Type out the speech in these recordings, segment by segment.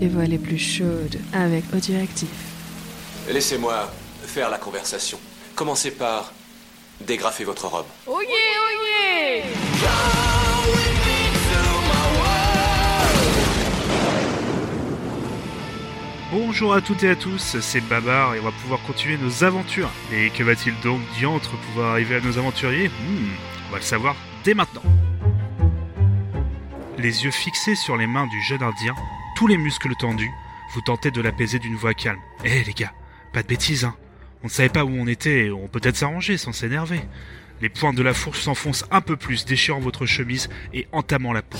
les voix les plus chaudes avec Audioactif. Laissez-moi faire la conversation. Commencez par dégrafer votre robe. Oh yeah, oh yeah Bonjour à toutes et à tous, c'est Babar et on va pouvoir continuer nos aventures. Et que va-t-il donc diantre pouvoir arriver à nos aventuriers? Hmm, On va le savoir dès maintenant. Les yeux fixés sur les mains du jeune indien, tous les muscles tendus, vous tentez de l'apaiser d'une voix calme. Eh les gars, pas de bêtises hein. On ne savait pas où on était et on peut peut-être s'arranger sans s'énerver. Les pointes de la fourche s'enfoncent un peu plus, déchirant votre chemise et entamant la peau.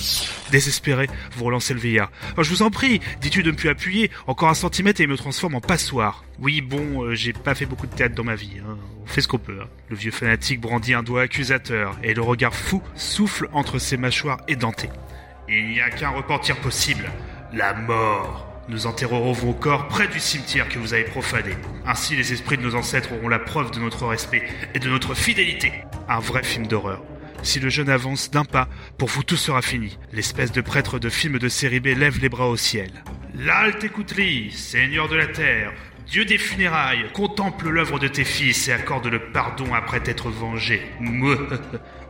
Désespéré, vous relancez le vieillard. Oh, je vous en prie, dis-tu de ne plus appuyer, encore un centimètre et il me transforme en passoire. Oui, bon, euh, j'ai pas fait beaucoup de théâtre dans ma vie, hein. on fait ce qu'on peut. hein. Le vieux fanatique brandit un doigt accusateur et le regard fou souffle entre ses mâchoires édentées. Il n'y a qu'un repentir possible, la mort. Nous enterrerons vos corps près du cimetière que vous avez profané. Ainsi, les esprits de nos ancêtres auront la preuve de notre respect et de notre fidélité. Un vrai film d'horreur. Si le jeune avance d'un pas, pour vous tout sera fini. L'espèce de prêtre de film de série B lève les bras au ciel. L'Alte Seigneur de la Terre, Dieu des funérailles, contemple l'œuvre de tes fils et accorde le pardon après t'être vengé.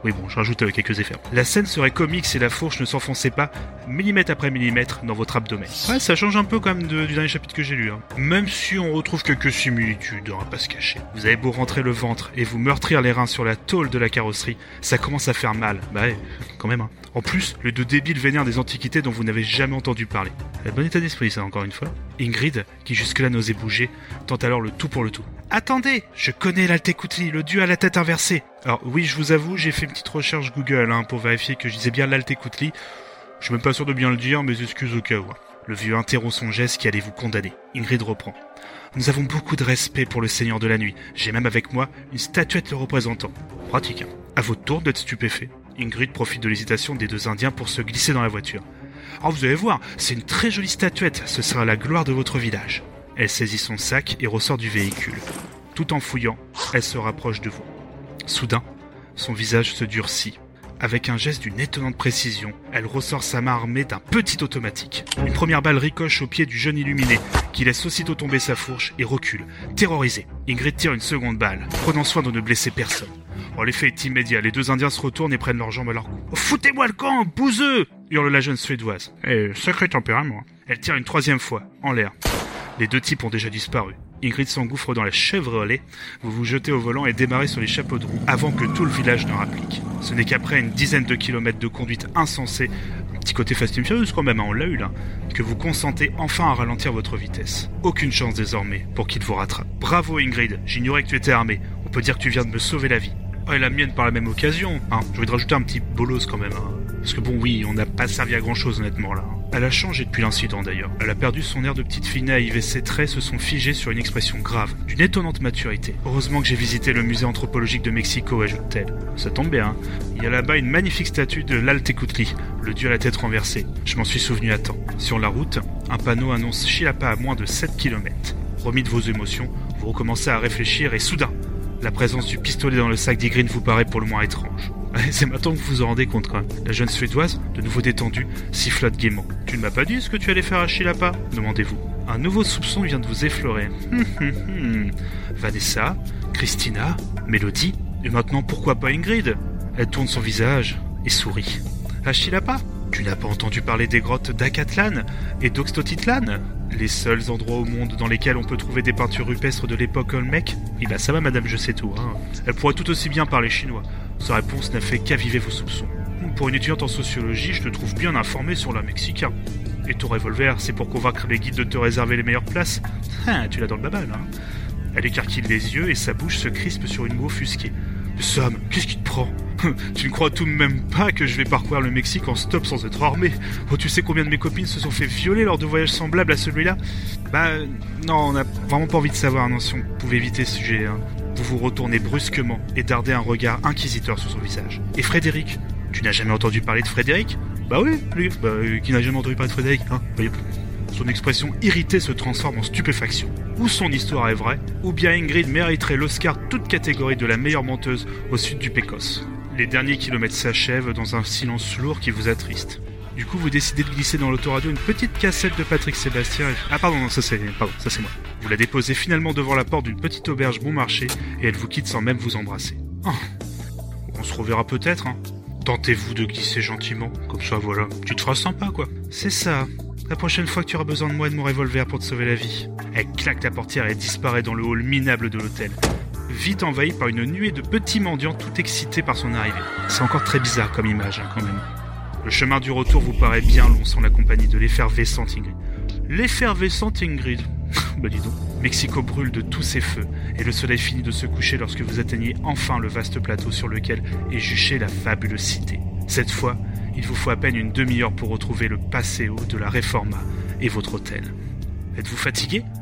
Oui bon, je rajoute euh, quelques effets. La scène serait comique si la fourche ne s'enfonçait pas millimètre après millimètre dans votre abdomen. Ouais, ça change un peu quand même du dernier chapitre que j'ai lu. hein. Même si on retrouve quelques similitudes, on va pas se cacher. Vous avez beau rentrer le ventre et vous meurtrir les reins sur la tôle de la carrosserie, ça commence à faire mal. Bah ouais, quand même. Hein. En plus, le deux débiles vénère des antiquités dont vous n'avez jamais entendu parler. Un bon état d'esprit, ça, encore une fois. Ingrid, qui jusque-là n'osait bouger, tente alors le tout pour le tout. Attendez Je connais l'Altecoutli, le dieu à la tête inversée Alors oui, je vous avoue, j'ai fait une petite recherche Google hein, pour vérifier que je disais bien l'Altecoutli. Je suis même pas sûr de bien le dire, mais excuse au cas où. Le vieux interrompt son geste qui allait vous condamner. Ingrid reprend. Nous avons beaucoup de respect pour le Seigneur de la Nuit. J'ai même avec moi une statuette le représentant. Pratique, hein. À votre tour d'être stupéfait. Ingrid profite de l'hésitation des deux Indiens pour se glisser dans la voiture. Alors vous allez voir, c'est une très jolie statuette, ce sera la gloire de votre village. Elle saisit son sac et ressort du véhicule. Tout en fouillant, elle se rapproche de vous. Soudain, son visage se durcit. Avec un geste d'une étonnante précision, elle ressort sa main armée d'un petit automatique. Une première balle ricoche au pied du jeune illuminé, qui laisse aussitôt tomber sa fourche et recule, terrorisé. Ingrid tire une seconde balle, prenant soin de ne blesser personne. Oh, l'effet est immédiat, les deux Indiens se retournent et prennent leurs jambes à leur cou. Oh, Foutez-moi le camp, bouseux hurle la jeune suédoise. Eh, sacré tempérament. Elle tire une troisième fois, en l'air. Les deux types ont déjà disparu. Ingrid s'engouffre dans la Chevrolet, vous vous jetez au volant et démarrez sur les chapeaux de roue avant que tout le village ne rapplique. Ce n'est qu'après une dizaine de kilomètres de conduite insensée, un petit côté Fast quand même, hein, on l'a eu là, que vous consentez enfin à ralentir votre vitesse. Aucune chance désormais pour qu'il vous rattrape. Bravo Ingrid, j'ignorais que tu étais armée. On peut dire que tu viens de me sauver la vie. Oh, et la mienne par la même occasion, hein. Je vais te rajouter un petit bolos quand même, hein. Parce que bon, oui, on n'a pas servi à grand chose honnêtement là. Elle a changé depuis l'incident d'ailleurs. Elle a perdu son air de petite fille naïve et ses traits se sont figés sur une expression grave, d'une étonnante maturité. Heureusement que j'ai visité le musée anthropologique de Mexico, ajoute-t-elle. Ça tombe bien, hein. Il y a là-bas une magnifique statue de l'Altecuhtli, le dieu à la tête renversée. Je m'en suis souvenu à temps. Sur la route, un panneau annonce Chilapa à moins de 7 km. Remis de vos émotions, vous recommencez à réfléchir et soudain, la présence du pistolet dans le sac d'Igrin vous paraît pour le moins étrange. C'est maintenant que vous vous en rendez compte. La jeune Suédoise, de nouveau détendue, sifflote gaiement. Tu ne m'as pas dit ce que tu allais faire à Chilapa? demandez-vous. Un nouveau soupçon vient de vous effleurer. Hum, hum, hum. Vanessa, Christina, Mélodie, et maintenant pourquoi pas Ingrid? Elle tourne son visage et sourit. À Chilapa? Tu n'as pas entendu parler des grottes d'Akatlan et d'Oxtotitlan? Les seuls endroits au monde dans lesquels on peut trouver des peintures rupestres de l'époque Olmec? Eh ben ça va madame, je sais tout. Hein. Elle pourrait tout aussi bien parler chinois. Sa réponse n'a fait qu'aviver vos soupçons. Pour une étudiante en sociologie, je te trouve bien informé sur l'art mexicain. Et ton revolver, c'est pour convaincre les guides de te réserver les meilleures places Ah, tu l'as dans le babal, hein Elle écarquille les yeux et sa bouche se crispe sur une moue offusquée. Sam, qu'est-ce qui te prend? Tu ne crois tout de même pas que je vais parcourir le Mexique en stop sans être armé? Oh, tu sais combien de mes copines se sont fait violer lors de voyages semblables à celui-là? Bah, non, on n'a vraiment pas envie de savoir, non, si on pouvait éviter ce sujet. hein. Vous retournez brusquement et dardez un regard inquisiteur sur son visage. Et Frédéric Tu n'as jamais entendu parler de Frédéric? Bah oui, lui, bah, euh, qui n'a jamais entendu parler de Frédéric, hein voyez. Son expression irritée se transforme en stupéfaction. Ou son histoire est vraie, ou bien Ingrid mériterait l'Oscar toute catégorie de la meilleure menteuse au sud du Pécos. Les derniers kilomètres s'achèvent dans un silence lourd qui vous attriste. Du coup, vous décidez de glisser dans l'autoradio une petite cassette de Patrick Sébastien. et- Ah pardon, non, ça c'est pardon, ça c'est moi. Vous la déposez finalement devant la porte d'une petite auberge bon marché et elle vous quitte sans même vous embrasser. Oh. On se reverra peut-être, hein. Tentez-vous de glisser gentiment, comme ça voilà, tu te feras sympa quoi. C'est ça. La prochaine fois que tu auras besoin de moi et de mon revolver pour te sauver la vie. Elle claque la portière et disparaît dans le hall minable de l'hôtel. Vite envahi par une nuée de petits mendiants tout excités par son arrivée. C'est encore très bizarre comme image hein, quand même. Le chemin du retour vous paraît bien long sans la compagnie de l'effervescente Ingrid. L'effervescente Ingrid Bah dis donc. Mexico brûle de tous ses feux, et le soleil finit de se coucher lorsque vous atteignez enfin le vaste plateau sur lequel est juchée la fabuleuse cité. Cette fois, il vous faut à peine une demi-heure pour retrouver le Paseo de la Reforma et votre hôtel. Êtes-vous fatigué?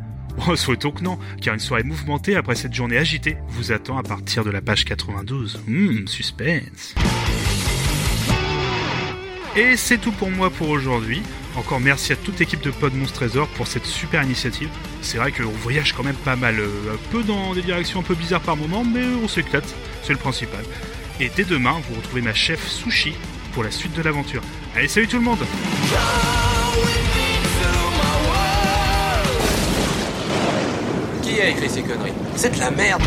Oh, souhaitons que non, car une soirée mouvementée après cette journée agitée vous attend à partir de la page 92. Hum, suspense. Et c'est tout pour moi pour aujourd'hui. Encore merci à toute l'équipe de Pod Monstre Trésor pour cette super initiative. C'est vrai qu'on voyage quand même pas mal, euh, un peu dans des directions un peu bizarres par moment, mais on s'éclate, c'est le principal. Et dès demain, vous retrouvez ma chef Sushi pour la suite de l'aventure. Allez, salut tout le monde Qui a écrit ces conneries? C'est de la merde